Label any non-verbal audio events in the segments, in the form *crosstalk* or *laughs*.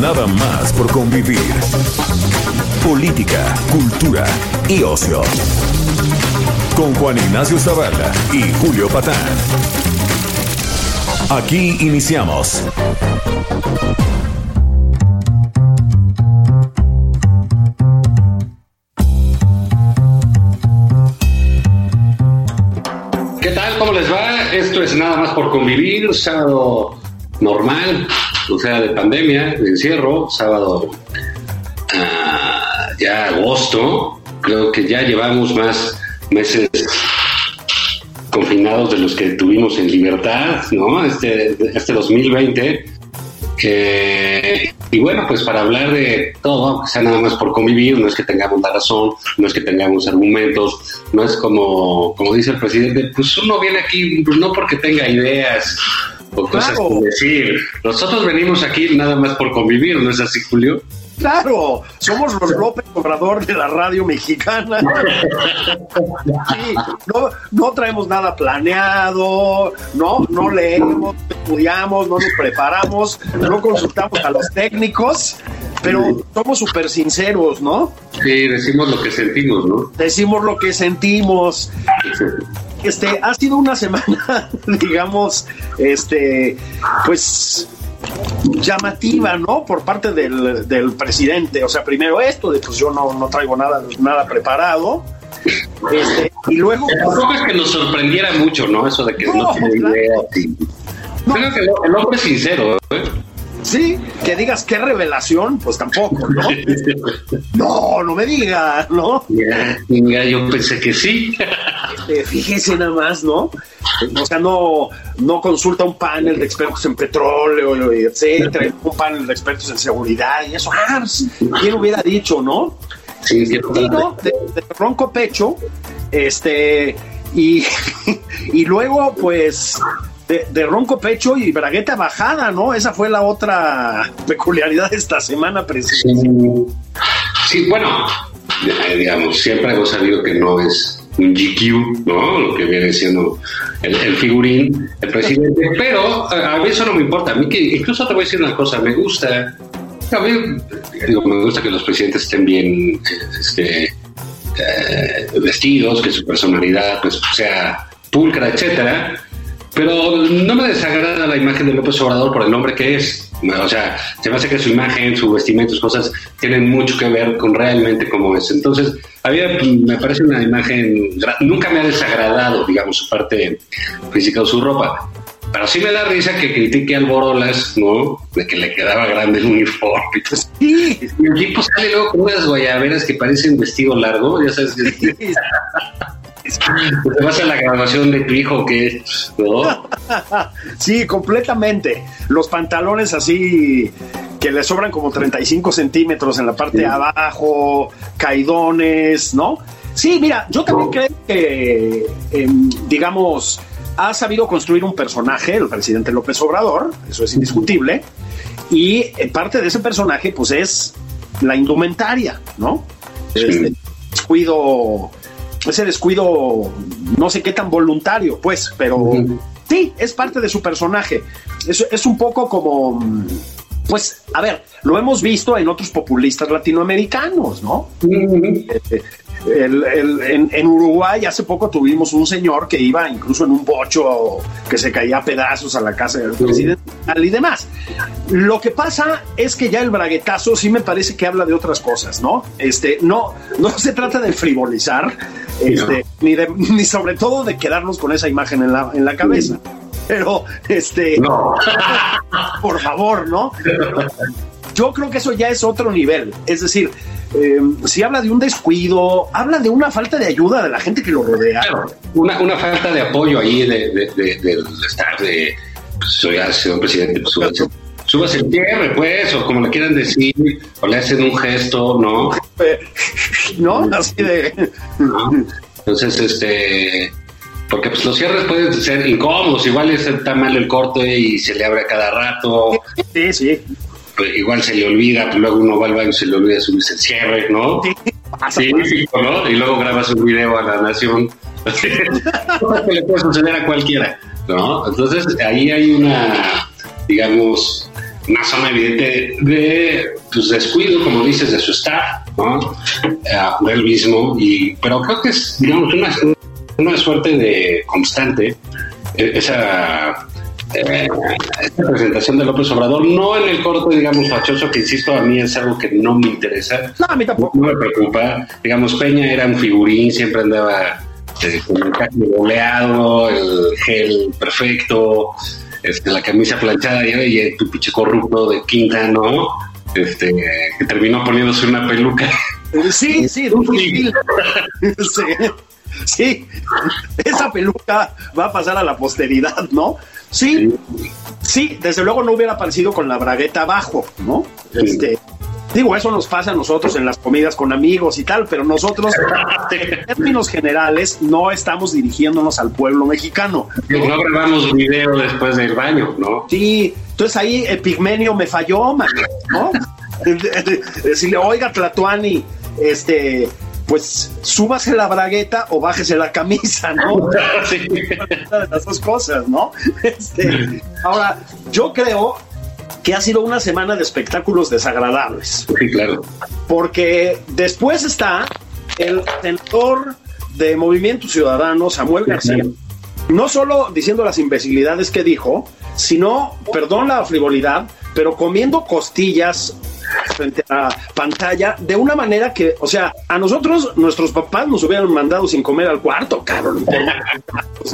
Nada más por convivir. Política, cultura y ocio. Con Juan Ignacio Zavala y Julio Patán. Aquí iniciamos. ¿Qué tal? ¿Cómo les va? Esto es nada más por convivir, sábado normal, o de pandemia, de encierro, sábado ah, ya agosto, creo que ya llevamos más meses confinados de los que tuvimos en libertad, ¿no? Este, este 2020. Eh, y bueno, pues para hablar de todo, sea nada más por convivir, no es que tengamos la razón, no es que tengamos argumentos, no es como, como dice el presidente, pues uno viene aquí pues no porque tenga ideas o cosas Claro. que decir. Nosotros venimos aquí nada más por convivir, ¿no es así, Julio? Claro, somos los López Obrador de la radio mexicana. Sí, no, no traemos nada planeado, no, no leemos, no estudiamos, no nos preparamos, no consultamos a los técnicos, pero somos súper sinceros, ¿no? Sí, decimos lo que sentimos, ¿no? Decimos lo que sentimos. *laughs* Este, ha sido una semana, *laughs* digamos, este, pues llamativa, ¿no? Por parte del, del presidente. O sea, primero esto, de pues yo no, no traigo nada, nada preparado. Este, y luego, Tampoco es que nos sorprendiera mucho, ¿no? Eso de que no, No, tiene claro. idea. Creo que el, el hombre es sincero, ¿eh? Sí, que digas qué revelación, pues tampoco, ¿no? *laughs* No, no me digas, ¿no? Ya, venga, yo pensé que sí. Eh, fíjese nada más, ¿no? O sea, no, no consulta un panel de expertos en petróleo, etcétera, un panel de expertos en seguridad y eso. Ah, ¿quién hubiera dicho, no? Sí, sí, ¿no? De, de ronco pecho, este, y, *laughs* y luego, pues, de, de ronco pecho y bragueta bajada, ¿no? Esa fue la otra peculiaridad de esta semana, presidente. Sí, Sí, bueno, eh, digamos, siempre hemos sabido que no es un GQ, ¿no? Lo que viene siendo el, el figurín, el presidente, *laughs* pero a, a mí eso no me importa. A mí que, incluso te voy a decir una cosa, me gusta, a mí, digo, me gusta que los presidentes estén bien, eh, este, eh, vestidos, que su personalidad, pues, sea pulcra, etcétera. Pero no me desagrada la imagen de López Obrador por el nombre que es. O sea, se me hace que su imagen, su vestimenta, sus cosas tienen mucho que ver con realmente cómo es. Entonces, a mí me parece una imagen, nunca me ha desagradado, digamos, su parte física o su ropa. Pero sí me da risa que critique al Borolas, ¿no? De que le quedaba grande el uniforme. Entonces, Sí, y el tipo sale luego con unas guayaberas que parecen vestido largo, ya sabes. *laughs* Te vas a la grabación de tu hijo, que ¿no? *laughs* Sí, completamente. Los pantalones así que le sobran como 35 centímetros en la parte de abajo, caidones, ¿no? Sí, mira, yo también creo que, em, digamos, ha sabido construir un personaje, el presidente López Obrador, eso es indiscutible, y eh, parte de ese personaje, pues, es la indumentaria, ¿no? Sí. Este descuido, ese descuido, no sé qué tan voluntario, pues, pero sí, es parte de su personaje. Es, es un poco como, pues, a ver, lo hemos visto en otros populistas latinoamericanos, ¿no? Eh, el- el- en, en Uruguay hace poco tuvimos un señor que iba incluso en un bocho que se caía a pedazos a la casa del presidente y demás. Lo que pasa es que ya el braguetazo sí me parece que habla de otras cosas, ¿no? Este, no, no se trata de frivolizar, este, ni, de, *laughs* ni sobre todo de quedarnos con esa imagen en la, en la cabeza. Pero, este, No. *laughs* por favor, ¿no? Yo creo que eso ya es otro nivel. Es decir, eh, si habla de un descuido, habla de una falta de ayuda de la gente que lo rodea. Claro, una, una falta de apoyo ahí de, de- de- del staff de, pues, soy sido presidente, pues *laughs* súbase el cierre, pues, o como le quieran decir, o le hacen un gesto, ¿no? *laughs* ¿No? Así de... Entonces, este porque pues los cierres pueden ser incómodos, igual está mal el corte y se le abre a cada rato. Sí, sí. Pues igual se le olvida, pues luego uno va al baño y se le olvida subirse el cierre, ¿no? Sí, sí, ¿no? Y luego grabas un video a la nación. *laughs* que le puede suceder a cualquiera, ¿no? Entonces ahí hay una, digamos, una zona evidente de pues, descuido, como dices, de su staff, ¿no? de él mismo, y, pero creo que es, digamos, una, una suerte de constante e, esa, eh, presentación de López Obrador, no en el corto, digamos, fachoso, que insisto, a mí es algo que no me interesa. No, a mí tampoco. No me preocupa. Digamos, Peña era un figurín, siempre andaba eh, con el caje boleado, el gel perfecto, este, la camisa planchada, y, y tu pinche corrupto de quinta, ¿no? Este, que terminó poniéndose una peluca. Sí, sí, sí. *laughs* sí. sí, esa peluca va a pasar a la posteridad, ¿no? Sí, sí, desde luego no hubiera aparecido con la bragueta abajo, ¿no? Este, digo, eso nos pasa a nosotros en las comidas con amigos y tal, pero nosotros, en términos generales, no estamos dirigiéndonos al pueblo mexicano. No, grabamos video después del baño, ¿no? Sí, entonces ahí el pigmenio me falló, man, ¿no? *laughs* Decirle, oiga, Tlatuani, este, pues súbase la bragueta o bájese la camisa, ¿no? *laughs* sí. las dos cosas, ¿no? Este, ahora, yo creo que ha sido una semana de espectáculos desagradables. Sí, claro. Porque después está el senador de Movimiento Ciudadano, Samuel García, no solo diciendo las imbecilidades que dijo, sino, perdón la frivolidad, pero comiendo costillas frente a la pantalla de una manera que, o sea, a nosotros nuestros papás nos hubieran mandado sin comer al cuarto, cabrón,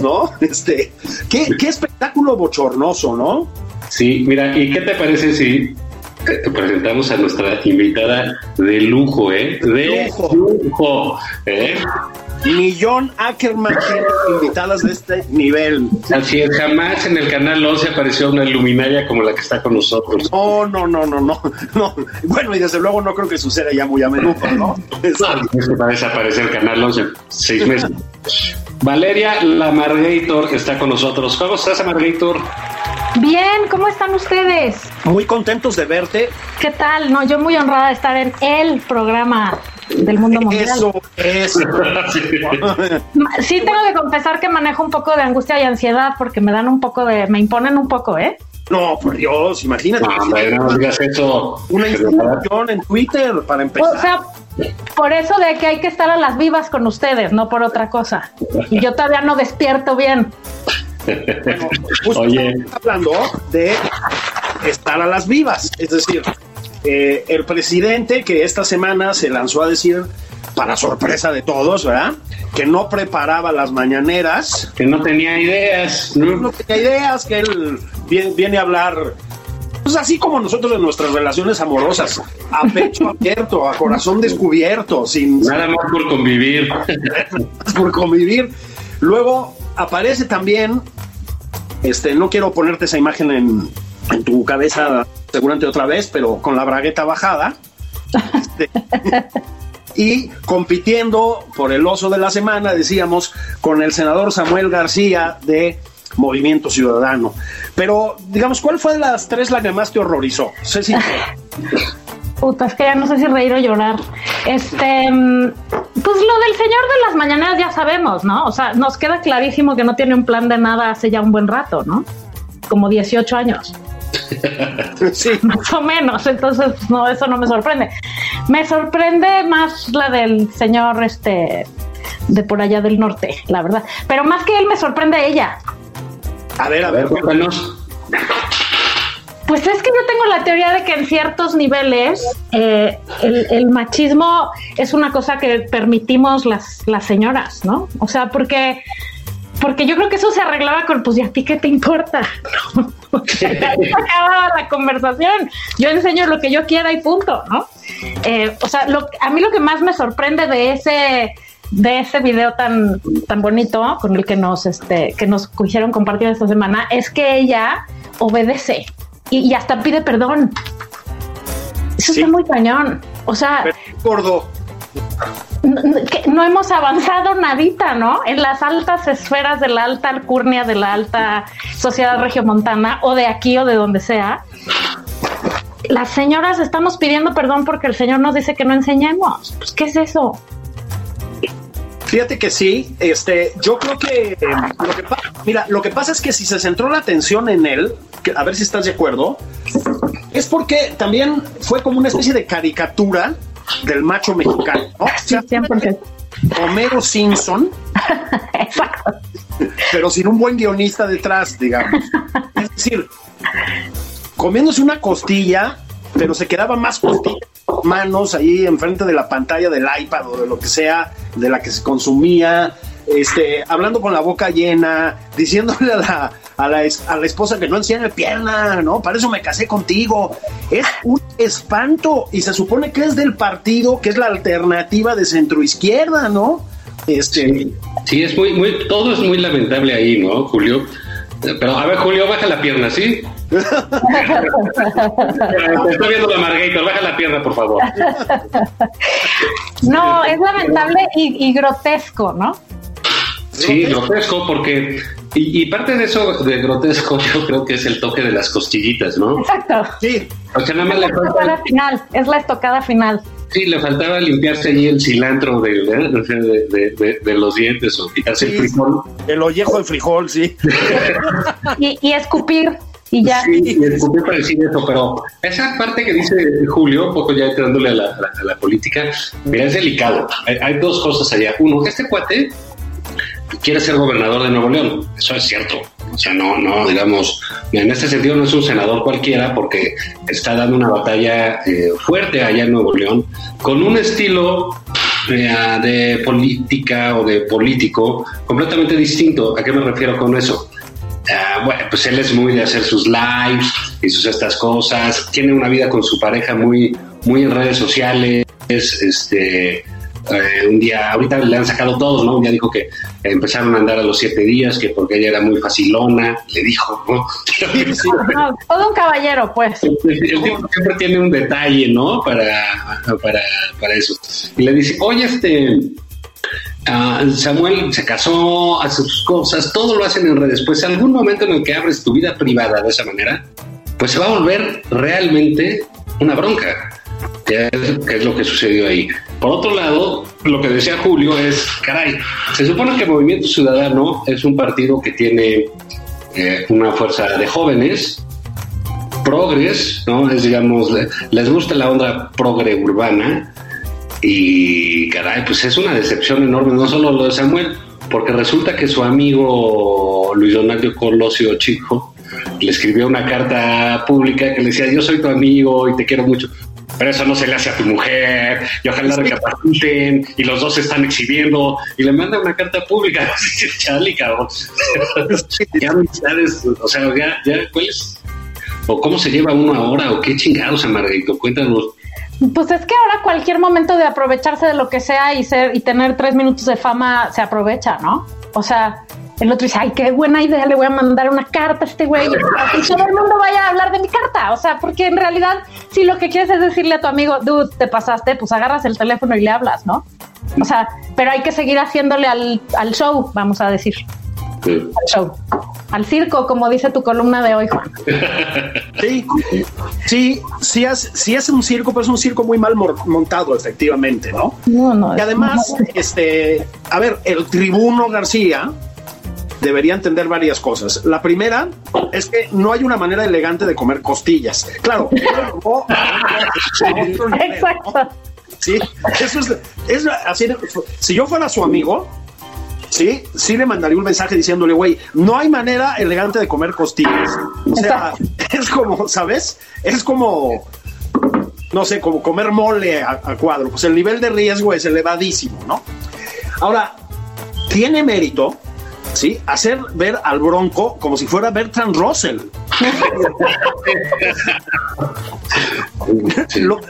¿no? *laughs* Este, qué, qué espectáculo bochornoso, ¿no? Sí, mira, ¿y qué te parece si presentamos a nuestra invitada de lujo, ¿eh? De lujo. lujo ¿eh? Millón Ackerman invitadas de este nivel. Así es, jamás en el canal 11 apareció una luminaria como la que está con nosotros. No, no, no, no, no. no. Bueno, y desde luego no creo que suceda ya muy a menudo, ¿no? *laughs* Eso va a desaparecer el canal 11 seis meses. Valeria Lamargator está con nosotros. ¿Cómo estás, Amargator? Bien, ¿cómo están ustedes? Muy contentos de verte. ¿Qué tal? No, yo muy honrada de estar en el programa del mundo mundial. Eso, eso. *laughs* sí tengo que confesar que manejo un poco de angustia y ansiedad porque me dan un poco de, me imponen un poco, ¿eh? No, por Dios, imagínate. No, no digas eso. Una institución en Twitter para empezar. O sea, por eso de que hay que estar a las vivas con ustedes, no por otra cosa. Y yo todavía no despierto bien. Bueno, Oye. hablando de estar a las vivas, es decir, eh, el presidente que esta semana se lanzó a decir, para sorpresa de todos, ¿verdad? Que no preparaba las mañaneras. Que no tenía ideas. No, tenía ideas, que él viene, a hablar pues así como nosotros en nuestras relaciones amorosas, a pecho abierto, a corazón descubierto, sin... Nada más por convivir. *laughs* por convivir. Luego aparece también, este, no quiero ponerte esa imagen en, en tu cabeza seguramente otra vez, pero con la bragueta bajada. Este, y compitiendo por el oso de la semana, decíamos, con el senador Samuel García de Movimiento Ciudadano. Pero, digamos, ¿cuál fue de las tres la que más te horrorizó? Ceci. *laughs* Puta, es que ya no sé si reír o llorar. Este, mm, pues lo del señor de las mañanas ya sabemos, ¿no? O sea, nos queda clarísimo que no tiene un plan de nada hace ya un buen rato, ¿no? Como 18 años. *laughs* sí. Más o menos, entonces no, eso no me sorprende. Me sorprende más la del señor este de por allá del norte, la verdad. Pero más que él me sorprende ella. A ver, a ver, cuéntanos. Pues es que yo tengo la teoría de que en ciertos niveles eh, el, el, machismo es una cosa que permitimos las, las señoras, ¿no? O sea, porque porque yo creo que eso se arreglaba con, pues, ¿y a ti qué te importa? *laughs* acababa la conversación. Yo enseño lo que yo quiera y punto, ¿no? Eh, o sea, lo, a mí lo que más me sorprende de ese de ese video tan, tan bonito con el que nos, este, que nos quisieron compartir esta semana es que ella obedece y, hasta pide perdón. Eso está muy cañón. O sea, gordo. No, hemos avanzado nadita, ¿no? En las altas esferas de la alta alcurnia, de la alta sociedad regiomontana, o de aquí o de donde sea. Las señoras estamos pidiendo perdón porque el Señor nos dice que no enseñemos. Pues, ¿qué es eso? Fíjate que sí, este, yo creo que, lo que mira, lo que pasa es que si se centró la atención en él, a ver si estás de acuerdo, es porque también fue como una especie de caricatura del macho mexicano, ¿no? Sí, Homero Simpson. *laughs* Exacto. Pero sin un buen guionista detrás, digamos. Es decir, comiéndose una costilla, pero se quedaba más costilla manos ahí enfrente de la pantalla del iPad o de lo que sea de la que se consumía, este, hablando con la boca llena, diciéndole a la, a la, a la esposa que no enciende pierna, ¿no? Para eso me casé contigo. Es un espanto y se supone que es del partido que es la alternativa de centro izquierda, ¿no? Este... Sí, es muy, muy, todo es muy lamentable ahí, ¿no, Julio? Pero a ver, Julio, baja la pierna, ¿sí? Te *laughs* estoy viendo la Margator, baja la pierna, por favor. *laughs* No, es lamentable y, grotesco, ¿no? Sí, grotesco, porque. Y, parte de eso de grotesco, *laughs* yo creo que es el toque de las costillitas, ¿no? Exacto. Sí. O sea, nada más es la estocada final, es la estocada final. Sí, le faltaba limpiarse allí el cilantro de, de, de, los dientes o quitarse el frijol. El ollejo de frijol, sí. *laughs* y, y escupir y ya. Sí, escupir para decir eso, pero esa parte que dice Julio, un poco ya entrándole a la, a la, política, mira, es delicado. Hay, hay, dos cosas allá. Uno, este cuate quiere ser gobernador de Nuevo León. Eso es cierto. O sea, no, no, digamos, en este sentido no es un senador cualquiera porque está dando una batalla eh, fuerte allá en Nuevo León con un estilo eh, de política o de político completamente distinto. ¿A qué me refiero con eso? Ah, bueno, pues él es muy de hacer sus lives y sus estas cosas. Tiene una vida con su pareja muy, muy en redes sociales. Este, eh, un día, ahorita le han sacado todos, ¿no? Un día dijo que empezaron a andar a los siete días, que porque ella era muy facilona, le dijo, ¿no? *laughs* todo un caballero, pues. El, tipo siempre tiene un detalle, ¿no? Para, para, para eso. Y le dice, oye, este, ah, Samuel se casó, hace sus cosas, todo lo hacen en redes. Pues algún momento en el que abres tu vida privada de esa manera, pues se va a volver realmente una bronca que es, lo que sucedió ahí. Por otro lado, lo que decía Julio es, caray, se supone que Movimiento Ciudadano es un partido que tiene eh, una fuerza de jóvenes, progres, ¿no? Es, digamos, les gusta la onda progre urbana y, caray, pues es una decepción enorme, no solo lo de Samuel, porque resulta que su amigo Luis Donaldo Colosio Chico le escribió una carta pública que le decía, yo soy tu amigo y te quiero mucho pero eso no se le hace a tu mujer, y ojalá recapaciten, y los dos se están exhibiendo, y le manda una carta pública, *laughs* chale, cabrón. ¿Qué amistades? O sea, ya, ya, ¿cuál es? ¿O cómo se lleva uno ahora? ¿O qué chingados, Margarito? Cuéntanos. Pues es que ahora cualquier momento de aprovecharse de lo que sea y ser y tener tres minutos de fama se aprovecha, ¿no? O sea, el otro dice, ay, qué buena idea, le voy a mandar una carta a este güey. Y todo el mundo vaya a hablar de mi carta. O sea, porque en realidad, si lo que quieres es decirle a tu amigo, dude, te pasaste, pues agarras el teléfono y le hablas, ¿no? O sea, pero hay que seguir haciéndole al, al show, vamos a decir. Al show. Al circo, como dice tu columna de hoy, Juan. Sí, sí, sí es, sí es un circo, pero es un circo muy mal montado, efectivamente, ¿no? No, no. Y además, este, a ver, el tribuno García, debería entender varias cosas. La primera es que no hay una manera elegante de comer costillas. Claro, *laughs* Exacto. Sí, eso es, es así. Si yo fuera su amigo, sí, sí le mandaría un mensaje diciéndole, güey, no hay manera elegante de comer costillas. O sea, *laughs* es como, ¿sabes? Es como, no sé, como comer mole a, a, cuadro. Pues el nivel de riesgo es elevadísimo, ¿no? Ahora, tiene mérito ¿sí? Hacer ver al Bronco como si fuera Bertrand Russell.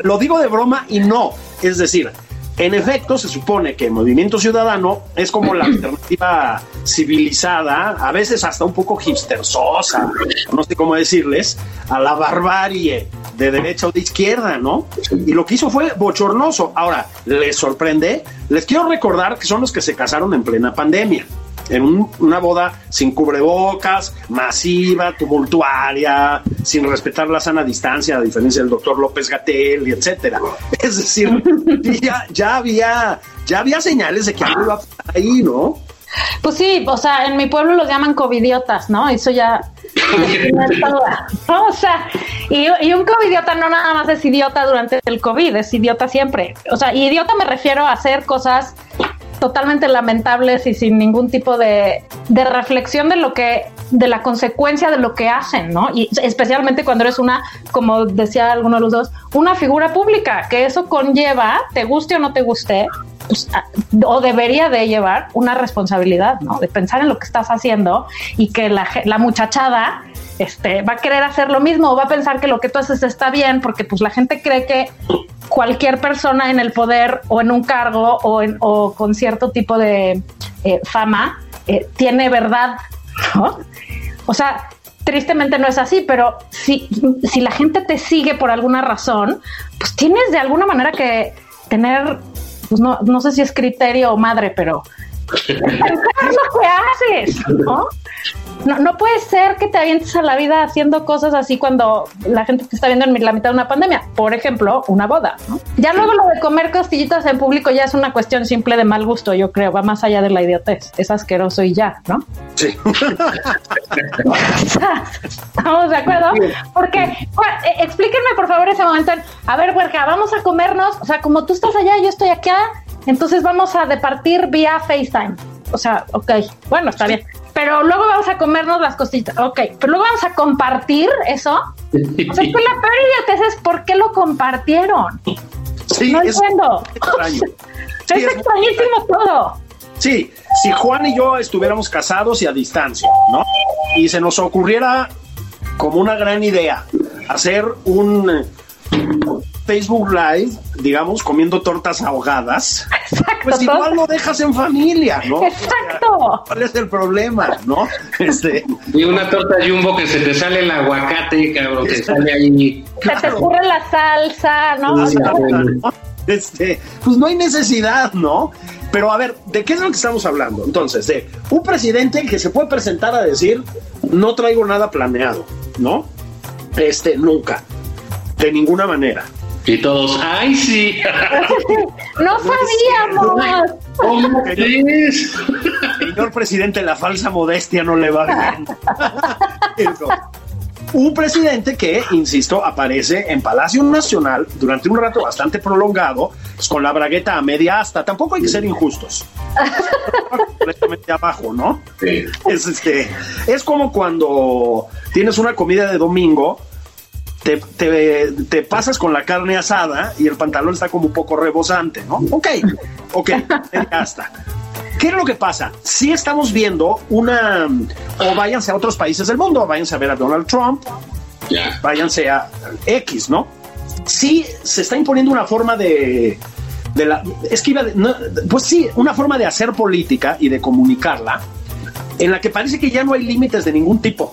lo, digo de broma y no. Es decir, En efecto, se supone que el movimiento ciudadano es como la alternativa civilizada, a veces hasta un poco hipstersosa, no sé cómo decirles, a la barbarie de derecha o de izquierda, ¿no? Y lo que hizo fue bochornoso. Ahora, ¿les sorprende? Les quiero recordar que son los que se casaron en plena pandemia en una boda sin cubrebocas, masiva, tumultuaria, sin respetar la sana distancia, a diferencia del doctor López Gatel y etcétera. Es decir, *laughs* ya, ya había, ya había señales de que algo iba ahí, ¿no? Pues sí, o sea, en mi pueblo los llaman covidiotas, ¿no? Eso ya. *laughs* o sea, y, y, un covidiota no nada más es idiota durante el COVID, es idiota siempre. O sea, idiota me refiero a hacer cosas totalmente lamentables y sin ningún tipo de, de, reflexión de lo que, de la consecuencia de lo que hacen, ¿no? Y especialmente cuando eres una, como decía alguno de los dos, una figura pública, que eso conlleva, te guste o no te guste, o debería de llevar una responsabilidad, ¿no? De pensar en lo que estás haciendo y que la, muchachada este, va a querer hacer lo mismo o va a pensar que lo que tú haces está bien porque pues la gente cree que cualquier persona en el poder o en un cargo o con cierto tipo de eh, fama eh, tiene verdad, ¿no? O sea, tristemente no es así, pero si, si la gente te sigue por alguna razón, pues tienes de alguna manera que tener, pues no, no sé si es criterio o madre, pero lo que haces, ¿no? No, no puede ser que te avientes a la vida haciendo cosas así cuando la gente te está viendo en la mitad de una pandemia. Por ejemplo, una boda. ¿no? Ya luego lo de comer costillitas en público ya es una cuestión simple de mal gusto, yo creo. Va más allá de la idiotez. Es asqueroso y ya, ¿no? Sí. *laughs* ¿Estamos de acuerdo? Porque, eh, explíquenme por favor ese momento. a ver, huerca, vamos a comernos. O sea, como tú estás allá, yo estoy acá. Entonces vamos a departir vía FaceTime. O sea, ok, bueno, está bien pero luego vamos a comernos las cositas. Ok, pero luego vamos a compartir eso. O sea, pues la peor idiotez es por qué lo compartieron. Sí, no entiendo. *laughs* Es es extrañísimo todo. Sí, si Juan y yo estuviéramos casados y a distancia, ¿no? Y se nos ocurriera como una gran idea hacer un Facebook Live, digamos, comiendo tortas ahogadas, Exacto, pues igual lo dejas en familia, ¿no? Exacto. ¿Cuál es el problema, no? *laughs* Este, y una torta jumbo que se te sale el aguacate, cabrón, que sale ahí. Se te ocurre la salsa, ¿no? Este, pues no hay necesidad, ¿no? Pero a ver, ¿de qué es lo que estamos hablando? Entonces, de un presidente que se puede presentar a decir, no traigo nada planeado, ¿no? Este, nunca, de ninguna manera. Y todos, ¡ay, sí! *laughs* ¡No sabíamos! ¿Cómo es? Señor presidente, la falsa modestia no le va bien. un presidente que, insisto, aparece en Palacio Nacional durante un rato bastante prolongado, pues con la bragueta a media asta. Tampoco hay que ser injustos. completamente abajo, ¿no? Sí. Es, este, es como cuando tienes una comida de domingo te, te, te, pasas con la carne asada y el pantalón está como un poco rebosante, ¿no? Ok, ok, *laughs* ya está. ¿Qué es lo que pasa? Si estamos viendo una, o váyanse a otros países del mundo, váyanse a ver a Donald Trump, yeah. váyanse a X, ¿no? Sí se está imponiendo una forma de, de la, es que iba, no, pues sí, una forma de hacer política y de comunicarla en la que parece que ya no hay límites de ningún tipo.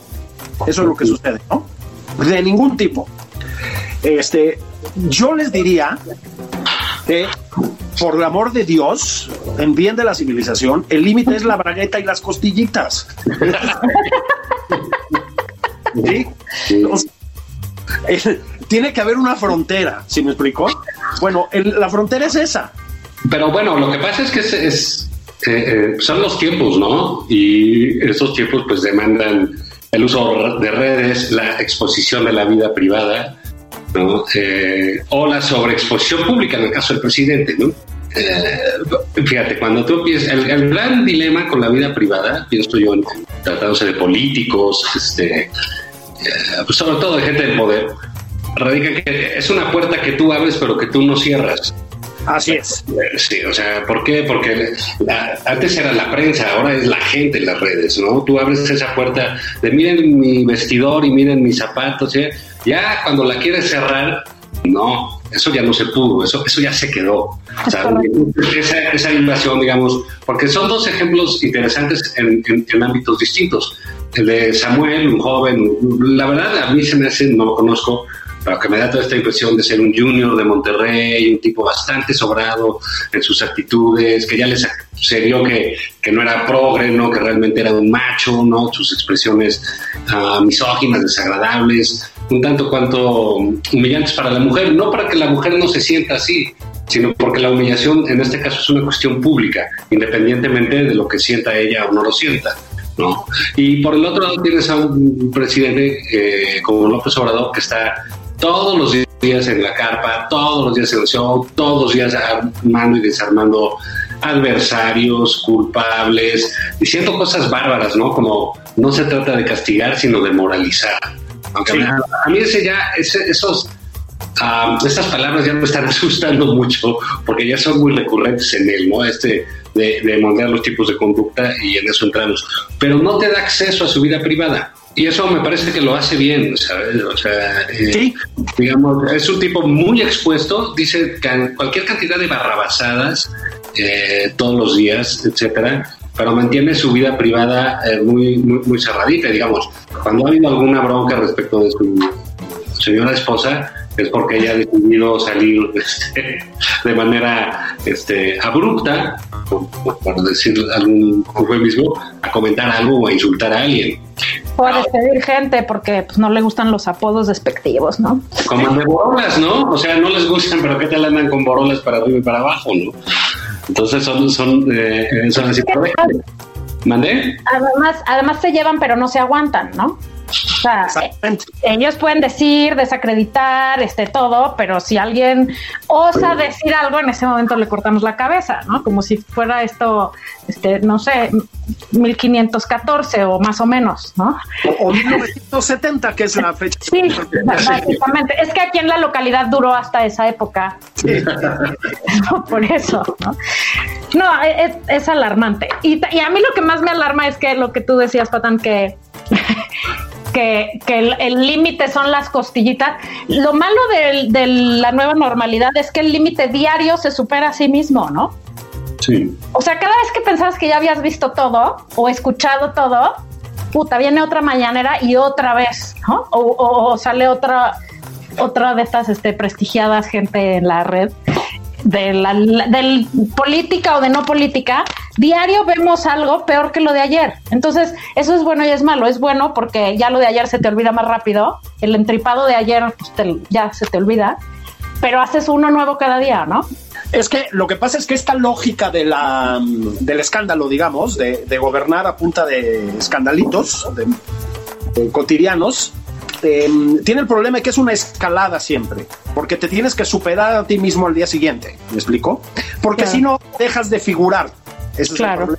Eso es lo que sucede, ¿no? De ningún tipo. Este, yo les diría que, por el amor de Dios, en bien de la civilización, el límite es la bragueta y las costillitas. *laughs* ¿Sí? Entonces, eh, tiene que haber una frontera, ¿sí me explicó? Bueno, el, la frontera es esa. Pero bueno, lo que pasa es que es, es eh, son los tiempos, ¿no? Y esos tiempos pues demandan el uso de redes, la exposición de la vida privada, ¿no? Eh, o la sobreexposición pública en el caso del presidente, ¿no? Eh, fíjate, cuando tú empiezas, el, gran dilema con la vida privada, pienso yo, tratándose de políticos, este, eh, pues sobre todo de gente de poder, radica que es una puerta que tú abres pero que tú no cierras. Así es. Sí, o sea, ¿por qué? Porque la, antes era la prensa, ahora es la gente en las redes, ¿no? Tú abres esa puerta de miren mi vestidor y miren mis zapatos, ¿sí? ya cuando la quieres cerrar, no, eso ya no se pudo, eso, eso ya se quedó. O sea, esa, esa, invasión, digamos, porque son dos ejemplos interesantes en, en, ámbitos distintos. El de Samuel, un joven, la verdad a mí se me hace, no lo conozco, pero que me da toda esta impresión de ser un junior de Monterrey, un tipo bastante sobrado en sus actitudes, que ya les se vio que, que no era progre, ¿no? que realmente era un macho, ¿no? sus expresiones uh, misóginas, desagradables, un tanto cuanto humillantes para la mujer, no para que la mujer no se sienta así, sino porque la humillación en este caso es una cuestión pública, independientemente de lo que sienta ella o no lo sienta. ¿no? Y por el otro lado tienes a un presidente eh, como López Obrador que está todos los días en la carpa, todos los días en el show, todos los días armando y desarmando adversarios, culpables, diciendo cosas bárbaras, ¿no? Como no se trata de castigar, sino de moralizar. Aunque a, mí, ese ya, ese, esos, uh, estas palabras ya me están *laughs* asustando mucho porque ya son muy recurrentes en él, ¿no? Este de, de moldear los tipos de conducta y en eso entramos. Pero no te da acceso a su vida privada. Y eso me parece que lo hace bien, ¿sabes? O sea, eh, digamos, es un tipo muy expuesto, dice cualquier cantidad de barrabasadas eh, todos los días, etcétera, pero mantiene su vida privada eh, muy, muy, muy cerradita, digamos. Cuando ha habido alguna bronca respecto de su señora esposa, es porque ella ha decidido salir este, *laughs* de manera este, abrupta, por, decir algún mismo, a comentar algo o a insultar a alguien. O a despedir gente porque pues, no le gustan los apodos despectivos, ¿no? Como de borolas, ¿no? O sea, no les gustan, pero ¿qué tal andan con borolas para arriba y para abajo, no? Entonces son, son, eh, son así. ¿Mandé? Además, además se llevan, pero no se aguantan, ¿no? O sea, ellos pueden decir, desacreditar, este todo, pero si alguien osa decir algo, en ese momento le cortamos la cabeza, ¿no? Como si fuera esto, este, no sé, 1514 o más o menos, ¿no? O, 1970, que es la fecha. Sí, básicamente. Es que aquí en la localidad duró hasta esa época. *laughs* Por eso, ¿no? No, es, alarmante. Y, y a mí lo que más me alarma es que lo que tú decías, Patán, que que, el límite son las costillitas. Lo malo de, la nueva normalidad es que el límite diario se supera a sí mismo, ¿no? Sí. O sea, cada vez que pensabas que ya habías visto todo o escuchado todo, puta, viene otra mañanera y otra vez, ¿no? O, sale otra, otra de estas este, prestigiadas gente en la red de la política o de no política, diario vemos algo peor que lo de ayer. Entonces, eso es bueno y es malo. Es bueno porque ya lo de ayer se te olvida más rápido. El entripado de ayer pues, ya se te olvida. Pero haces uno nuevo cada día, ¿no? Es que lo que pasa es que esta lógica de la, del escándalo, digamos, de, gobernar a punta de escandalitos de cotidianos, Em, tiene el problema de que es una escalada siempre, porque te tienes que superar a ti mismo al día siguiente, ¿me explico? Porque si no, dejas de figurar. Eso es claro.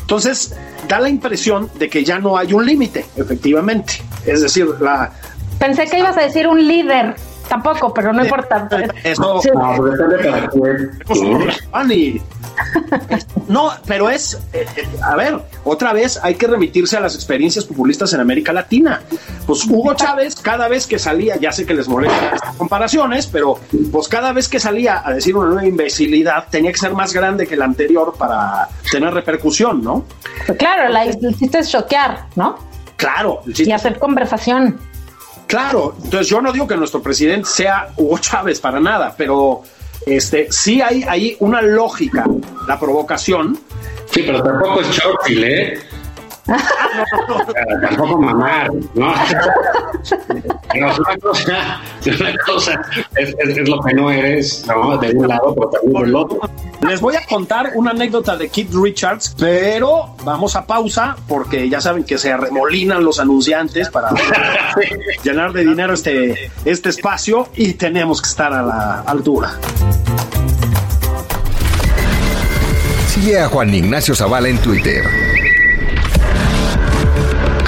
Entonces, da la impresión de que ya no hay un límite, efectivamente. Es decir, la... Pensé que ibas a decir un líder. Tampoco, pero no importa. Eso, no, pero es, eh, eh, a ver, otra vez hay que remitirse a las experiencias populistas en América Latina. Pues Hugo Chávez, cada vez que salía, ya sé que les molestan estas comparaciones, pero pues cada vez que salía a decir una nueva imbecilidad, tenía que ser más grande que la anterior para tener repercusión, ¿no? Pues claro, la, el chiste es choquear, ¿no? Claro. y hacer conversación. Claro, entonces yo no digo que nuestro presidente sea Hugo Chávez para nada, pero este sí hay ahí una lógica, la provocación. Sí, pero tampoco es Churchill, ¿eh? Tampoco mamar, ¿no? es una cosa, una cosa es, es, lo que no eres, ¿no? De un lado, pero también del otro. Les voy a contar una anécdota de Keith Richards, pero vamos a pausa porque ya saben que se remolinan los anunciantes para *laughs* llenar de dinero este, este espacio y tenemos que estar a la altura. Sigue a Juan Ignacio Zavala en Twitter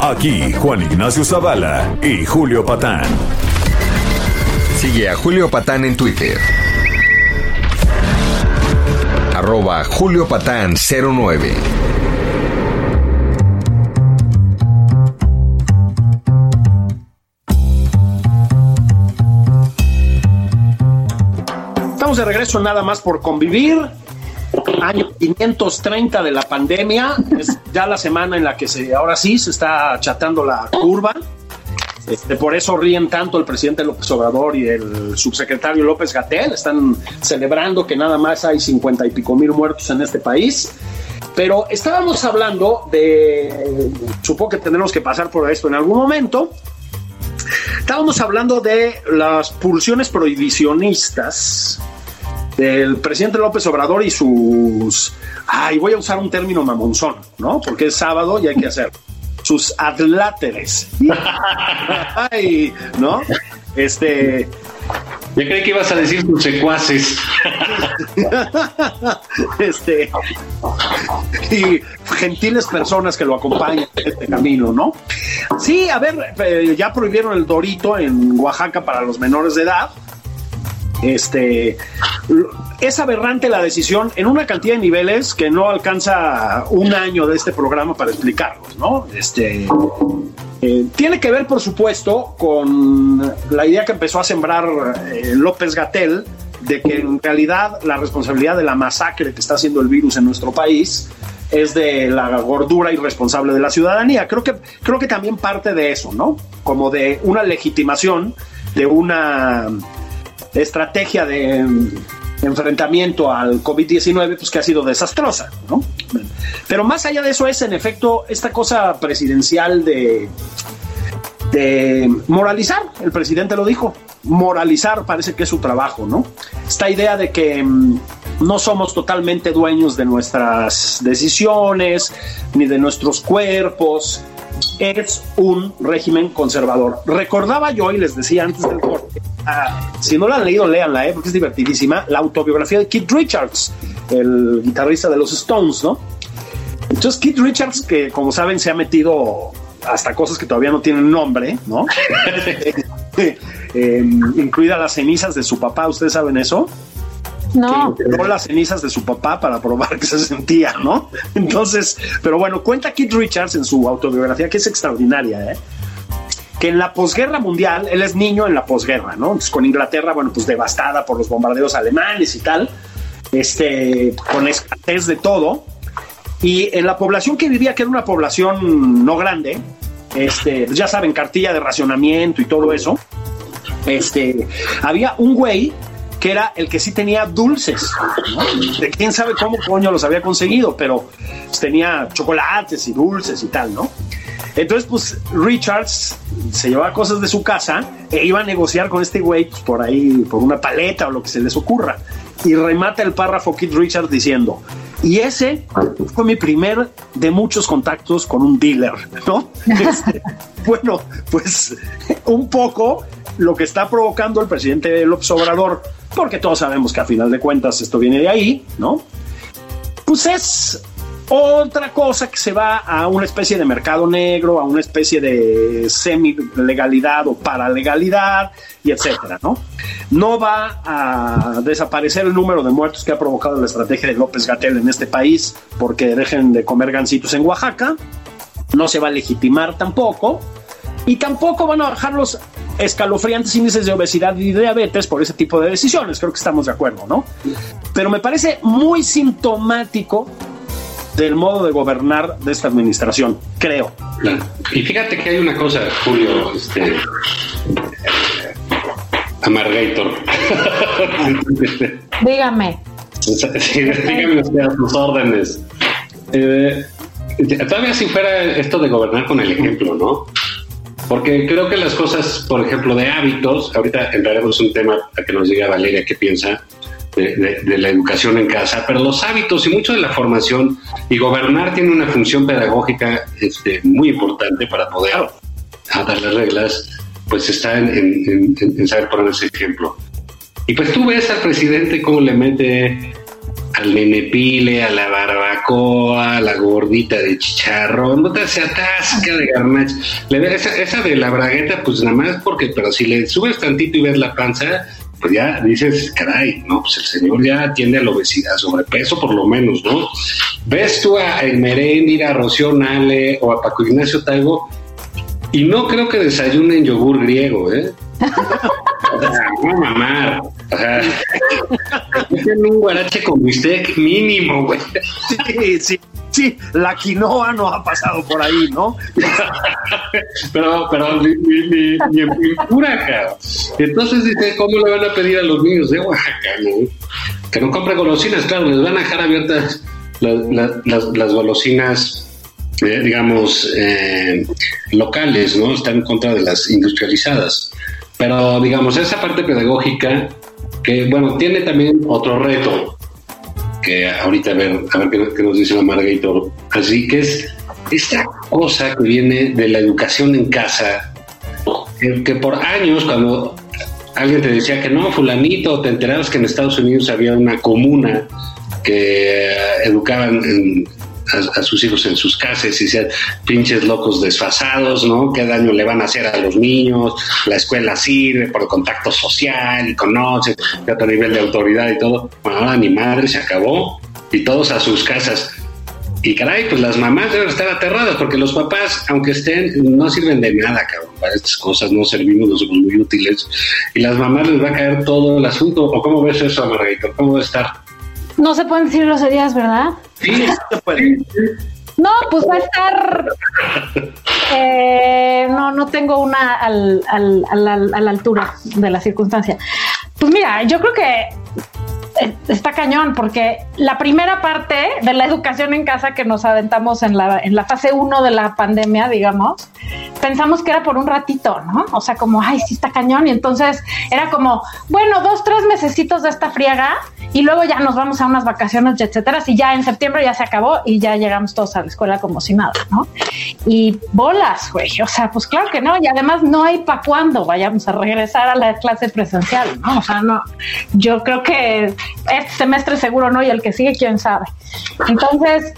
Aquí Juan Ignacio Zavala y Julio Patán. Sigue a Julio Patán en Twitter. Arroba Julio Patán 09. Estamos de regreso nada más por convivir. Año 530 de la pandemia. Es ya la semana en la que se, ahora sí se está achatando la curva. Este, por eso ríen tanto el presidente López Obrador y el subsecretario López Gatel. Están celebrando que nada más hay cincuenta y pico mil muertos en este país. Pero estábamos hablando de, supongo que tendremos que pasar por esto en algún momento. Estábamos hablando de las pulsiones prohibicionistas del presidente López Obrador y sus, ay, voy a usar un término mamonzón, ¿no? Porque es sábado y hay que hacer sus adláteres. *laughs* ay, ¿no? Este, yo creí que ibas a decir sus secuaces. *laughs* este, y gentiles personas que lo acompañan en este camino, ¿no? Sí, a ver, eh, ya prohibieron el dorito en Oaxaca para los menores de edad. Este es aberrante la decisión en una cantidad de niveles que no alcanza un año de este programa para explicarlos, ¿no? Este eh, tiene que ver, por supuesto, con la idea que empezó a sembrar eh, López Gatel de que en realidad la responsabilidad de la masacre que está haciendo el virus en nuestro país es de la gordura irresponsable de la ciudadanía. Creo que, creo que también parte de eso, ¿no? Como de una legitimación de una estrategia de enfrentamiento al COVID-19, pues que ha sido desastrosa, ¿no? Pero más allá de eso es, en efecto, esta cosa presidencial de, moralizar, el presidente lo dijo, moralizar parece que es su trabajo, ¿no? Esta idea de que mm, no somos totalmente dueños de nuestras decisiones, ni de nuestros cuerpos, es un régimen conservador. Recordaba yo y les decía antes del corte, ah, si no la han leído, léanla, ¿eh? porque es divertidísima, la autobiografía de Keith Richards, el guitarrista de los Stones, ¿no? Entonces Keith Richards, que como saben se ha metido hasta cosas que todavía no tienen nombre, ¿no? *laughs* eh, incluida las cenizas de su papá, ¿ustedes saben eso? No. que enterró las cenizas de su papá para probar que se sentía, ¿no? Entonces, pero bueno, cuenta Keith Richards en su autobiografía que es extraordinaria, ¿eh? Que en la posguerra mundial, él es niño en la posguerra, ¿no? Entonces con Inglaterra, bueno, pues devastada por los bombardeos alemanes y tal, este, con escasez de todo, y en la población que vivía, que era una población no grande, este, ya saben, cartilla de racionamiento y todo eso, este, había un güey que era el que sí tenía dulces. ¿no? De quién sabe cómo coño los había conseguido, pero pues, tenía chocolates y dulces y tal, ¿no? Entonces, pues Richards se llevaba cosas de su casa e iba a negociar con este güey pues, por ahí, por una paleta o lo que se les ocurra. Y remata el párrafo Kit Richards diciendo, y ese fue mi primer de muchos contactos con un dealer, ¿no? *laughs* Este, bueno, pues un poco lo que está provocando el presidente López Obrador, porque todos sabemos que a final de cuentas esto viene de ahí, ¿no? Pues es otra cosa que se va a una especie de mercado negro, a una especie de semi-legalidad o paralegalidad y etcétera, ¿no? No va a desaparecer el número de muertos que ha provocado la estrategia de López Gatel en este país porque dejen de comer gancitos en Oaxaca, no se va a legitimar tampoco, y tampoco van a bajar los escalofriantes índices de obesidad y diabetes por ese tipo de decisiones, creo que estamos de acuerdo, ¿no? Pero me parece muy sintomático del modo de gobernar de esta administración, creo. Claro. Y fíjate que hay una cosa, Julio, este, Amargator. *laughs* Dígame. Dígame usted a sus órdenes. Eh, todavía si fuera esto de gobernar con el ejemplo, ¿no? Porque creo que las cosas, por ejemplo, de hábitos, ahorita entraremos un tema a que nos diga Valeria qué piensa de, de, de, la educación en casa, pero los hábitos y mucho de la formación y gobernar tiene una función pedagógica este, muy importante para poder dar las reglas, pues está en, en, en, en saber poner ese ejemplo. Y pues tú ves al presidente cómo le mete al nenepile, a la barbacoa, a la gordita de chicharrón, no te se atasca de garnacha. esa, esa de la bragueta, pues nada más porque, pero si le subes tantito y ves la panza, pues ya dices, caray, no, pues el señor ya atiende a la obesidad, sobrepeso por lo menos, ¿no? Ves tú a El Merendir, a Rocío Nale o a Paco Ignacio Taibo y no creo que desayunen yogur griego, ¿eh? *laughs* o sea, no mamar. O sea, un guarache con bistec mínimo, güey. Sí, sí sí, la quinoa no ha pasado por ahí, ¿no? pero, pero ni, ni, ni, en pintura, cabrón. Entonces dice, ¿cómo le van a pedir a los niños de Oaxaca, no? Que no compren golosinas, claro, les van a dejar abiertas las, golosinas, eh, digamos, eh, locales, ¿no? Están en contra de las industrializadas. Pero, digamos, esa parte pedagógica, que, bueno, tiene también otro reto, que ahorita a ver, a ver qué, nos dice la Margator. Así que es esta cosa que viene de la educación en casa, que, por años cuando alguien te decía que no, fulanito, te enterabas que en Estados Unidos había una comuna que educaban en a, sus hijos en sus casas y sean pinches locos desfasados, ¿no? ¿Qué daño le van a hacer a los niños? La escuela sirve por contacto social y conoce de otro nivel de autoridad y todo. Bueno, ahora mi madre se acabó y todos a sus casas. Y caray, pues las mamás deben estar aterradas porque los papás, aunque estén, no sirven de nada, cabrón. Para estas cosas no servimos, no somos muy útiles. Y las mamás les va a caer todo el asunto. ¿O cómo ves eso, Margarito? ¿Cómo va a estar? No se pueden decir groserías, ¿verdad? Sí, se puede. No, pues va a estar. Eh, no, no tengo una al, al, al, a la altura de la circunstancia. Pues mira, yo creo que está cañón, porque la primera parte de la educación en casa que nos aventamos en la, en la fase 1 de la pandemia, digamos, pensamos que era por un ratito, ¿no? O sea, como, ay, sí está cañón. Y entonces era como, bueno, dos, tres mesecitos de esta friega y luego ya nos vamos a unas vacaciones, etcétera. Y ya en septiembre ya se acabó y ya llegamos todos a la escuela como si nada, ¿no? Y bolas, güey. O sea, pues claro que no. Y además no hay para cuándo vayamos a regresar a la clase presencial, ¿no? O sea, no. Yo creo que este semestre seguro no y el que sigue, quién sabe. Entonces,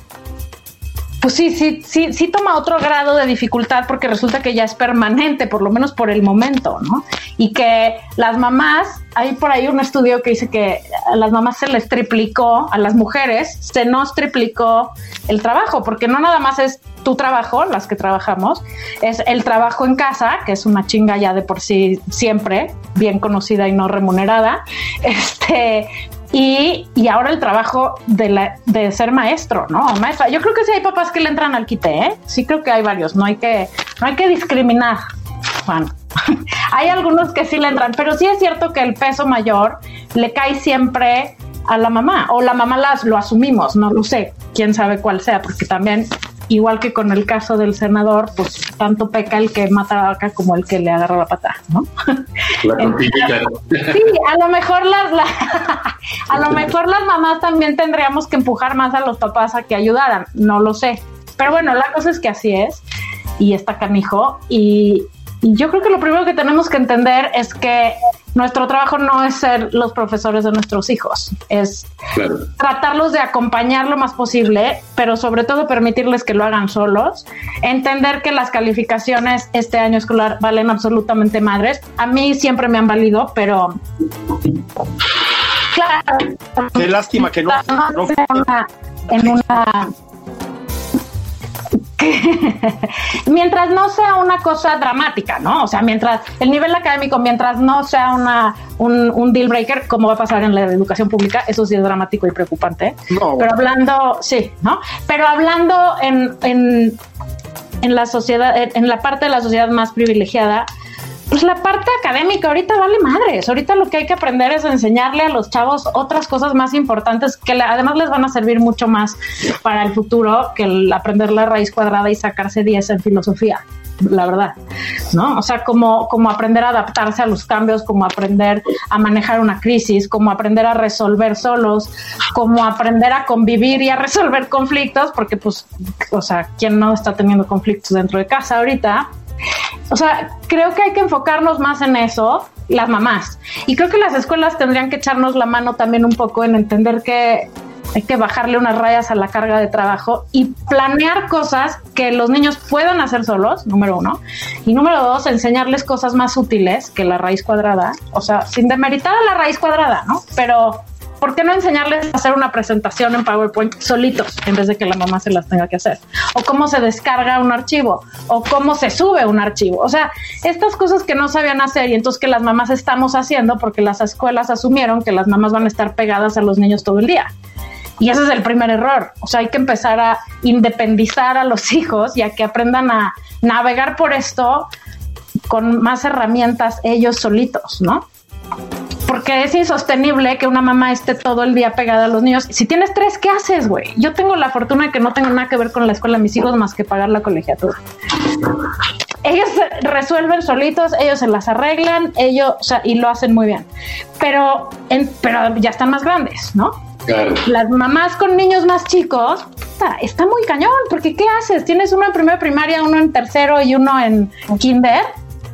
pues sí, sí, sí, sí toma otro grado de dificultad porque resulta que ya es permanente, por lo menos por el momento, ¿no? Y que las mamás, hay por ahí un estudio que dice que a las mamás se les triplicó, a las mujeres se nos triplicó el trabajo, porque no nada más es tu trabajo, las que trabajamos, es el trabajo en casa, que es una chinga ya de por sí siempre, bien conocida y no remunerada, *laughs* este, y, y, ahora el trabajo de, la, de ser maestro, ¿no? Maestra. Yo creo que sí hay papás que le entran al quite, ¿eh? Sí creo que hay varios. No hay que, no hay que discriminar, Juan. *laughs* hay algunos que sí le entran, pero sí es cierto que el peso mayor le cae siempre a la mamá o la mamá las, lo asumimos, no lo sé, quién sabe cuál sea, porque también igual que con el caso del senador, pues tanto peca el que mata a la vaca como el que le agarra la pata, *laughs* ¿no? sí, a lo mejor las *laughs* a lo mejor las mamás también tendríamos que empujar más a los papás a que ayudaran, no lo sé. Pero bueno, la cosa es que así es y está canijo y, y yo creo que lo primero que tenemos que entender es que nuestro trabajo no es ser los profesores de nuestros hijos, es tratarlos de acompañar lo más posible, pero sobre todo permitirles que lo hagan solos, entender que las calificaciones este año escolar valen absolutamente madres. A mí siempre me han valido, pero... Claro. Qué lástima que no, en una *laughs* mientras no sea una cosa dramática, ¿no? O sea, mientras el nivel académico, mientras no sea una, un, deal breaker, como va a pasar en la educación pública, eso sí es dramático y preocupante. Pero hablando, sí, ¿no? Pero hablando en, en, en la sociedad, en la parte de la sociedad más privilegiada, pues la parte académica ahorita vale madres. Ahorita lo que hay que aprender es enseñarle a los chavos otras cosas más importantes que además les van a servir mucho más para el futuro que el aprender la raíz cuadrada y sacarse 10 en filosofía, la verdad. ¿No? O sea, como, como aprender a adaptarse a los cambios, como aprender a manejar una crisis, como aprender a resolver solos, como aprender a convivir y a resolver conflictos, porque pues, o sea, ¿quién no está teniendo conflictos dentro de casa ahorita? O sea, creo que hay que enfocarnos más en eso, las mamás. Y creo que las escuelas tendrían que echarnos la mano también un poco en entender que hay que bajarle unas rayas a la carga de trabajo y planear cosas que los niños puedan hacer solos, número uno. Y número dos, enseñarles cosas más útiles que la raíz cuadrada. O sea, sin demeritar la raíz cuadrada, ¿no? Pero ¿por qué no enseñarles a hacer una presentación en PowerPoint solitos en vez de que la mamá se las tenga que hacer? O cómo se descarga un archivo, o cómo se sube un archivo. O sea, estas cosas que no sabían hacer y entonces que las mamás estamos haciendo porque las escuelas asumieron que las mamás van a estar pegadas a los niños todo el día. Y ese es el primer error. O sea, hay que empezar a independizar a los *laughs* hijos y a que aprendan a navegar por esto con más herramientas ellos solitos, ¿no? Porque es insostenible que una mamá esté todo el día pegada a los niños. Si tienes tres, ¿qué haces, güey? Yo tengo la fortuna de que no tengo nada que ver con la escuela de mis hijos más que pagar la colegiatura. Ellos resuelven solitos, ellos se las arreglan, ellos, o sea, y lo hacen muy bien. Pero, pero ya están más grandes, ¿no? Claro. Las mamás con niños más chicos, está, está muy cañón, porque ¿qué haces? Tienes uno en primera primaria, uno en tercero y uno en kinder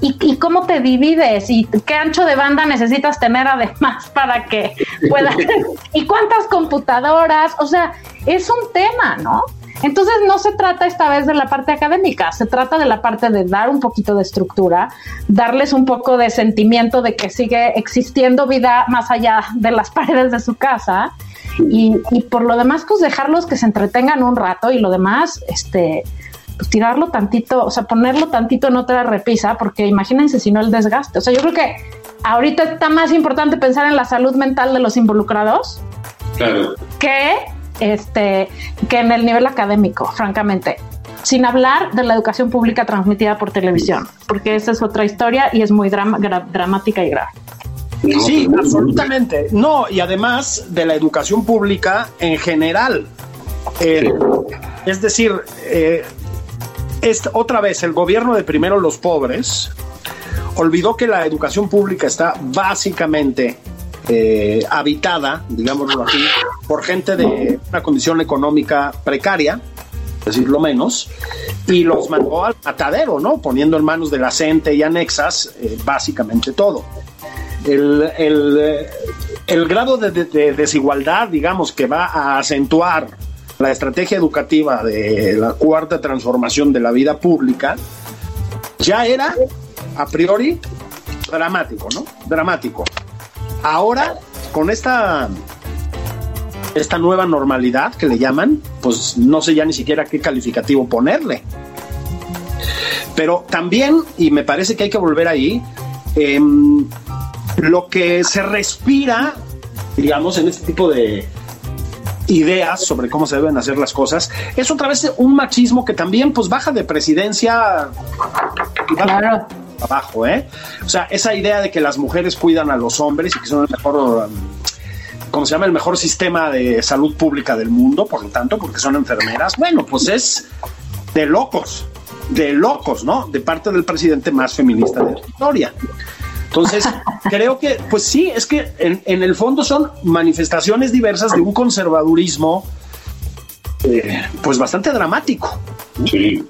y, cómo te divides y qué ancho de banda necesitas tener además para que puedas *laughs* y cuántas computadoras, o sea, es un tema, ¿no? Entonces no se trata esta vez de la parte académica, se trata de la parte de dar un poquito de estructura, darles un poco de sentimiento de que sigue existiendo vida más allá de las *laughs* paredes de su casa y, y por lo demás pues dejarlos que se entretengan un rato y lo demás, este, pues tirarlo tantito, o sea, ponerlo tantito en otra repisa, porque imagínense si no el desgaste. O sea, yo creo que ahorita está más importante pensar en la salud mental de los involucrados que, este, que en el nivel académico, francamente. Sin hablar de la educación pública transmitida por televisión, porque esa es otra historia y es muy dramática y grave. Sí, absolutamente. No, y además de la educación pública en general. Eh, es decir, eh, otra vez, el gobierno de primero los pobres olvidó que la educación pública está básicamente eh, habitada, digámoslo así, por gente de una condición económica precaria, decirlo menos, y los mandó al matadero, ¿no? Poniendo en manos de la gente y anexas eh, básicamente todo. El, grado de, desigualdad, digamos, que va a acentuar la estrategia educativa de la cuarta transformación de la vida pública ya era a priori dramático, ¿no? Dramático. Ahora, con esta, esta nueva normalidad que le llaman, pues no sé ya ni siquiera qué calificativo ponerle. Pero también, y me parece que hay que volver ahí, em, lo que se respira, digamos, en este tipo de, ideas sobre cómo se deben hacer las cosas, es otra vez un machismo que también pues baja de presidencia claro. abajo, ¿eh? O sea, esa idea de que las mujeres cuidan a los hombres y que son el mejor, ¿cómo se llama? El mejor sistema de salud pública del mundo, por lo tanto, porque son enfermeras, bueno, pues es de locos, de locos, ¿no? De parte del presidente más feminista de la historia. Entonces, *laughs* creo que, pues sí, es que en, el fondo son manifestaciones diversas de un conservadurismo, eh, pues bastante dramático. Sí.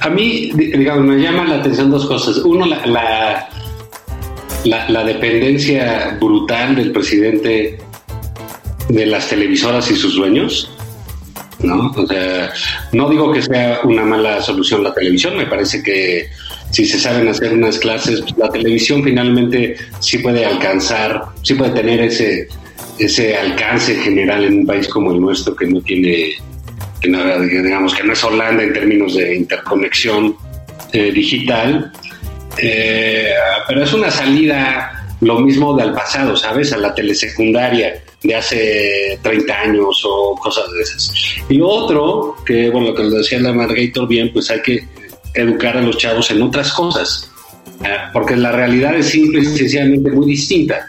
A mí, digamos, me llaman la atención dos cosas. Uno, la, la, la dependencia brutal del presidente de las televisoras y sus dueños. ¿no? O sea, no digo que sea una mala solución la televisión, me parece que si se saben hacer unas clases, pues, la televisión finalmente sí puede alcanzar, sí puede tener ese, ese alcance general en un país como el nuestro que no tiene, que digamos, que no es Holanda en términos de interconexión eh, digital, eh, pero es una salida lo mismo del pasado, ¿sabes? A la telesecundaria de hace 30 años o cosas de esas. Y otro, que bueno, lo que decía la Margator bien, pues hay que educar a los chavos en otras cosas, porque la realidad es simple y sencillamente muy distinta.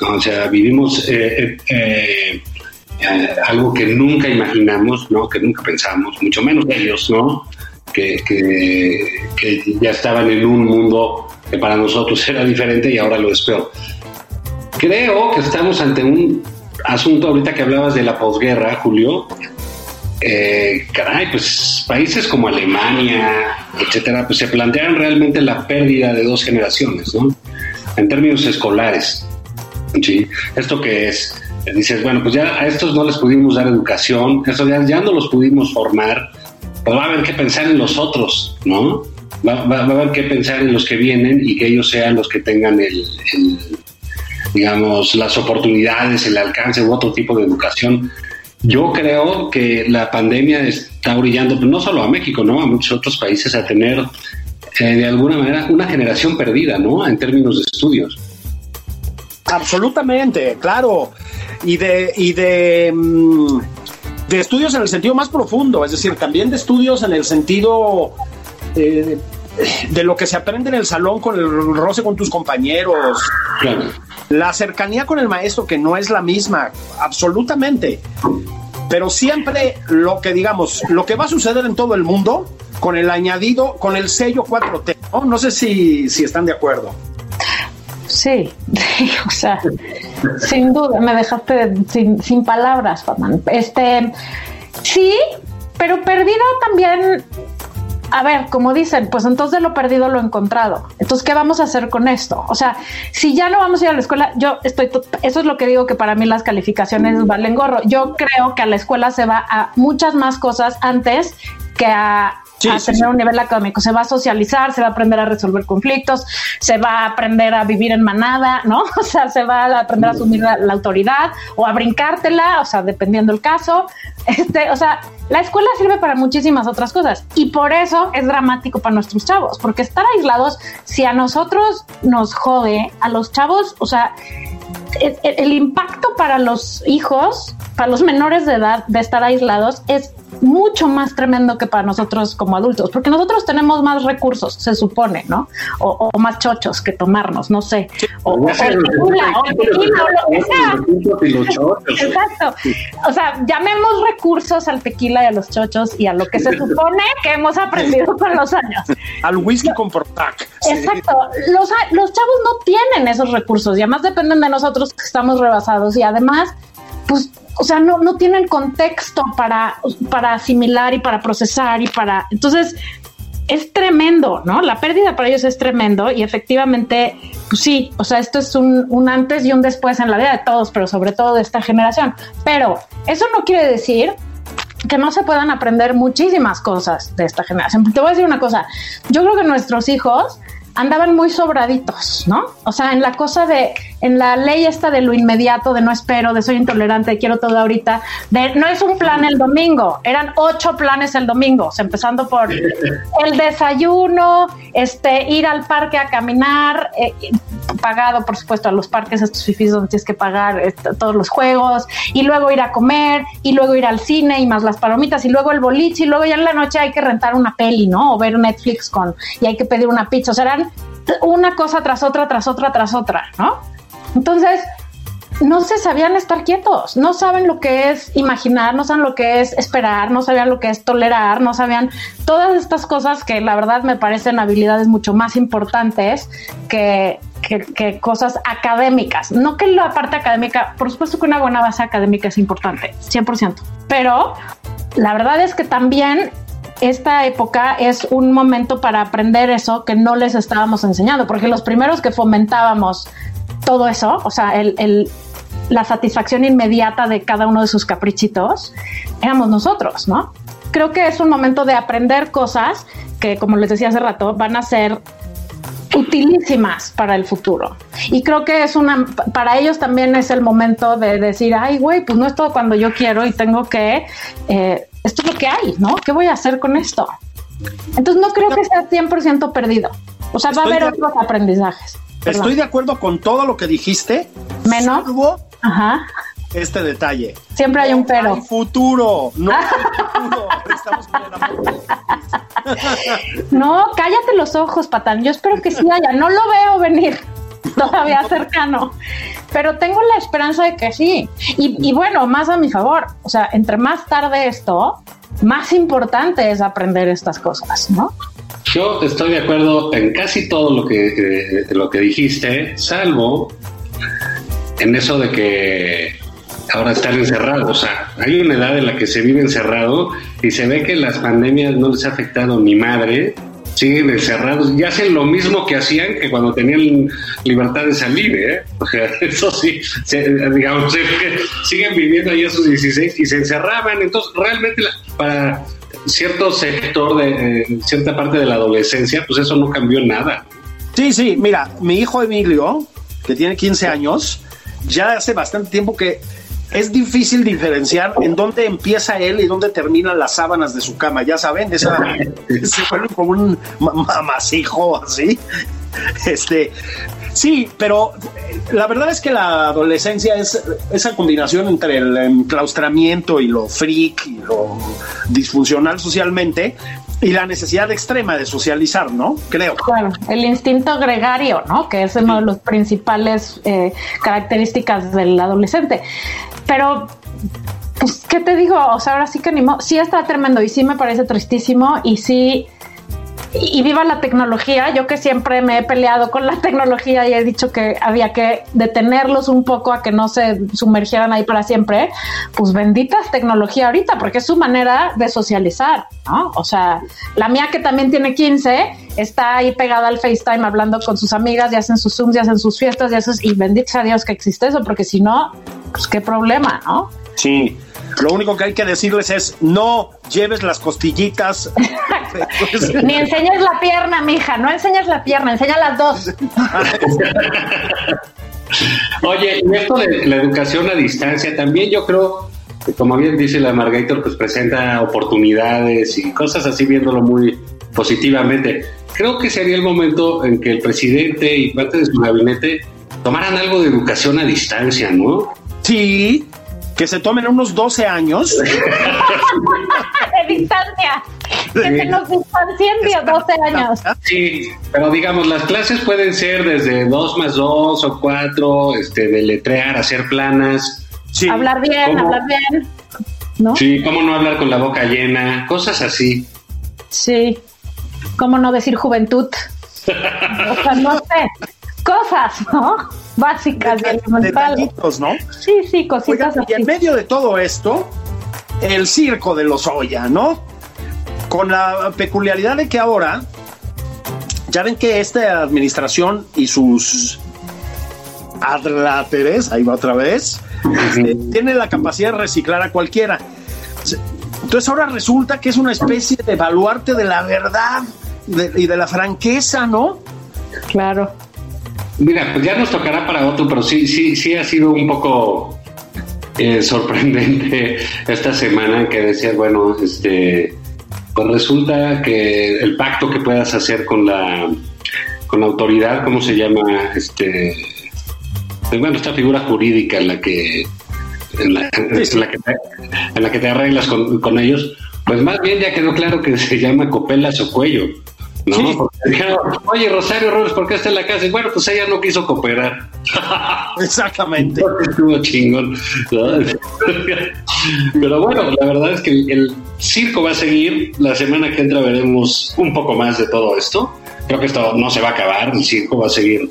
O sea, vivimos eh, eh, eh, algo que nunca imaginamos, ¿no? que nunca pensamos, mucho menos ellos, ¿no? Que, que, ya estaban en un mundo que para nosotros era diferente y ahora lo es peor. Creo que estamos ante un asunto ahorita que hablabas de la posguerra, Julio, eh, caray, pues países como Alemania, etcétera, pues se plantean realmente la pérdida de dos generaciones, ¿no? En términos escolares. ¿sí? ¿Esto que es? dices, bueno, pues ya a estos no les pudimos dar educación, estos ya, ya no los pudimos formar, pues va a haber que pensar en los otros, ¿no? Va, a haber que pensar en los que vienen y que ellos sean los que tengan el, digamos, las oportunidades, el alcance u otro tipo de educación. Yo creo que la pandemia está brillando, no solo a México, ¿no? A muchos otros países a tener, eh, de alguna manera, una generación perdida, ¿no? En términos de estudios. Absolutamente, claro. Y de, y de, mm, de estudios en el sentido más profundo, es decir, también de estudios en el sentido eh, de lo que se aprende en el salón con el roce con tus compañeros. La cercanía con el maestro, que no es la misma, absolutamente. Pero siempre lo que digamos, lo que va a suceder en todo el mundo, con el añadido, con el sello 4T, ¿no? No sé si, si están de acuerdo. Sí, *laughs* o sea, sin duda, me dejaste sin, sin palabras, Fatman. Este, sí, pero perdida también a ver, como dicen, pues entonces lo perdido lo encontrado. Entonces, ¿qué vamos a hacer con esto? O sea, si ya no vamos a ir a la escuela, yo estoy, eso es lo que digo que para mí las calificaciones valen gorro. Yo creo que a la escuela se va a muchas más cosas antes que a a tener un nivel académico. Se va a socializar, se va a aprender a resolver conflictos, se va a aprender a vivir en manada, ¿no? *laughs* O sea, se va a aprender a asumir la, autoridad o a brincártela, o sea, dependiendo el caso. *laughs* Este, o sea, la escuela sirve para muchísimas otras cosas y por eso es dramático para nuestros chavos, porque estar aislados, si a nosotros nos jode, a los chavos, o sea, el impacto para los hijos, para los menores de edad de estar aislados es mucho más tremendo que para nosotros como adultos, porque nosotros tenemos más recursos, se supone, ¿no? O, más chochos que tomarnos, no sé. O, o, Exacto. O sea, llamemos recursos al tequila y a los chochos y a lo que se supone que hemos aprendido con los años. Al whisky con Protac. Exacto. Los, los chavos no tienen esos recursos y además dependen de nosotros que estamos rebasados y además, pues o sea, no, no tienen contexto para, para asimilar y para procesar y para... Entonces, es tremendo, ¿no? La pérdida para ellos es tremendo y efectivamente, pues sí, o sea, esto es un, un, antes y un después en la vida de todos, pero sobre todo de esta generación. Pero eso no quiere decir que no se puedan aprender muchísimas cosas de esta generación. Te voy a decir una cosa, yo creo que nuestros hijos andaban muy sobraditos, ¿no? O sea, en la cosa de, en la ley esta de lo inmediato, de no espero, de soy intolerante, quiero todo ahorita, de no es un plan el domingo, eran ocho planes el domingo, empezando por *laughs* el desayuno, este, ir al parque a caminar, eh, pagado, por supuesto, a los parques estos fifis donde tienes que pagar este, todos los juegos, y luego ir a comer, y luego ir al cine, y más las palomitas, y luego el boliche, y luego ya en la noche hay que rentar una peli, ¿no? O ver Netflix con, y hay que pedir una pizza, o sea, eran una cosa tras otra, tras otra, tras otra, ¿no? Entonces, no se sabían estar quietos, no saben lo que es imaginar, no saben lo que es esperar, no sabían lo que es tolerar, no sabían todas estas cosas que la verdad me parecen habilidades mucho más importantes que, cosas académicas. No que la parte académica, por supuesto que una buena base académica es importante, 100%, pero la verdad es que también esta época es un momento para aprender eso que no les estábamos enseñando, porque los primeros que fomentábamos todo eso, o sea, el, la satisfacción inmediata de cada uno de sus caprichitos, éramos nosotros, ¿no? Creo que es un momento de aprender cosas que, como les decía hace rato, van a ser utilísimas para el futuro. Y creo que es una, para ellos también es el momento de decir, ay, güey, pues no es todo cuando yo quiero y tengo que eh, esto es lo que hay, ¿no? ¿Qué voy a hacer con esto? Entonces no creo que sea 100% perdido. O sea, va a haber otros aprendizajes. Estoy de acuerdo con todo lo que dijiste. Menos. Ajá. Este detalle. Siempre hay un pero. futuro. No hay *laughs* futuro. Estamos *laughs* no, cállate los ojos, Patán. Yo espero que sí haya. No lo veo venir *laughs* todavía cercano. Pero tengo la esperanza de que sí. Y, bueno, más a mi favor. O sea, entre más tarde esto, más importante es aprender estas cosas, ¿no? Yo estoy de acuerdo en casi todo lo que, eh, lo que dijiste, salvo en eso de que ahora están encerrados. O sea, hay una edad en la que se vive encerrado y se ve que las pandemias no les ha afectado ni madre siguen encerrados y hacen lo mismo que hacían que cuando tenían libertad de salir, ¿eh? *laughs* O sea, eso sí, digamos, *laughs* siguen viviendo ahí a sus 16 y se encerraban. Entonces, realmente para cierto sector de eh, cierta parte de la adolescencia, pues eso no cambió nada. Sí, sí, mira, mi hijo Emilio, que tiene 15 años, ya hace bastante tiempo que es difícil diferenciar en dónde empieza él y dónde terminan las sábanas de su cama. Ya saben, esa, *laughs* se vuelve como un mamasijo así. Este, sí, pero la verdad es que la adolescencia es esa combinación entre el enclaustramiento y lo freak y lo disfuncional socialmente y la necesidad extrema de socializar, ¿no? Creo. Claro, el instinto gregario, ¿no? Que es una de las principales eh, características del adolescente. Pero pues, ¿qué te digo? O sea, ahora sí que ni sí está tremendo y sí me parece tristísimo y sí, y viva la tecnología. Yo que siempre me he peleado con la *laughs* tecnología y he dicho que había que detenerlos un poco a que no se sumergieran ahí para siempre. Pues benditas tecnología ahorita, porque es su manera de socializar, ¿no? O sea, la mía que también tiene 15 está ahí pegada al FaceTime hablando con sus amigas y hacen sus Zooms y hacen sus fiestas y eso, y bendito sea Dios que existe eso, porque si no, pues qué problema, ¿no? Sí. Lo único que hay que decirles es no lleves las costillitas. *laughs* Ni enseñes la pierna, mija, no enseñes la pierna, enseña las dos. *laughs* Oye, y esto de la educación a distancia, también yo creo que como bien dice la Margator, pues presenta oportunidades y cosas así viéndolo muy positivamente. Creo que sería el momento en que el presidente y parte de su gabinete tomaran algo de educación a distancia, ¿no? Sí, que se tomen unos 12 años. *laughs* de distancia. Que se nos distancien 12 años. Sí, pero digamos, las clases pueden ser desde 2 más 2 o 4, este, de letrear, hacer planas. Sí. Hablar bien, hablar bien. ¿No? Sí, cómo no hablar con la boca llena, cosas así. Sí, cómo no decir juventud. *laughs* o sea, no sé cosas, ¿no? Básicas de, elementales. ¿no? Sí, sí, cositas Y en medio de todo esto, el circo de los Oya, ¿no? Con la peculiaridad de que ahora, ya ven que esta administración y sus adláteres, ahí va otra vez, este, tiene la capacidad de reciclar a cualquiera. Entonces ahora resulta que es una especie de baluarte de la verdad y de la franqueza, ¿no? Claro. Mira, pues ya nos tocará para otro, pero sí, sí, sí ha sido un poco eh, sorprendente *laughs* esta semana que decía, bueno, este, pues resulta que el pacto que puedas hacer con la con la autoridad, ¿cómo se llama? Este, pues bueno, esta figura jurídica en la que en la, que, te, arreglas con, con ellos, pues más bien ya quedó claro que se llama copelas o cuello. ¿No? *laughs* oye, Rosario Robles, ¿por qué está en la casa? Y bueno, pues ella no quiso cooperar. *laughs* Exactamente. Estuvo chingón. *laughs* Pero bueno, la verdad es que el circo va a seguir. La semana que entra veremos un poco más de todo esto. Creo que esto no se va a acabar. El circo va a seguir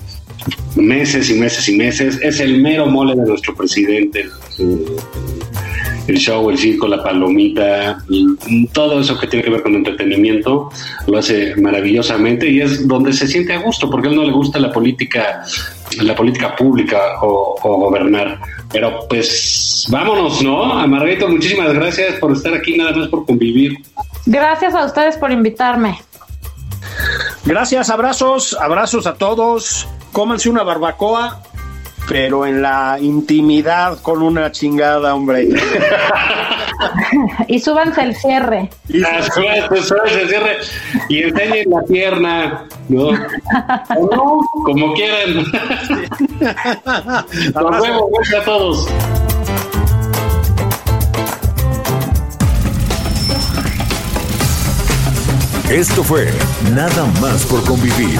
meses y meses y meses. Es el mero mole de nuestro presidente el show, el circo, la palomita, todo eso que tiene que ver con entretenimiento, lo hace maravillosamente y es donde se siente a gusto, porque a él no le gusta la política, la política pública o, gobernar. Pero pues vámonos, ¿no? A Margarito, muchísimas gracias por estar aquí, nada más por convivir. Gracias a ustedes por invitarme. Gracias, abrazos, abrazos a todos. Cómanse una barbacoa pero en la intimidad con una chingada, hombre. *laughs* y súbanse el cierre. Y ah, súbanse el cierre y enseñen la pierna, ¿no? como quieran. *laughs* Nos vemos, a todos. Esto fue Nada más por convivir.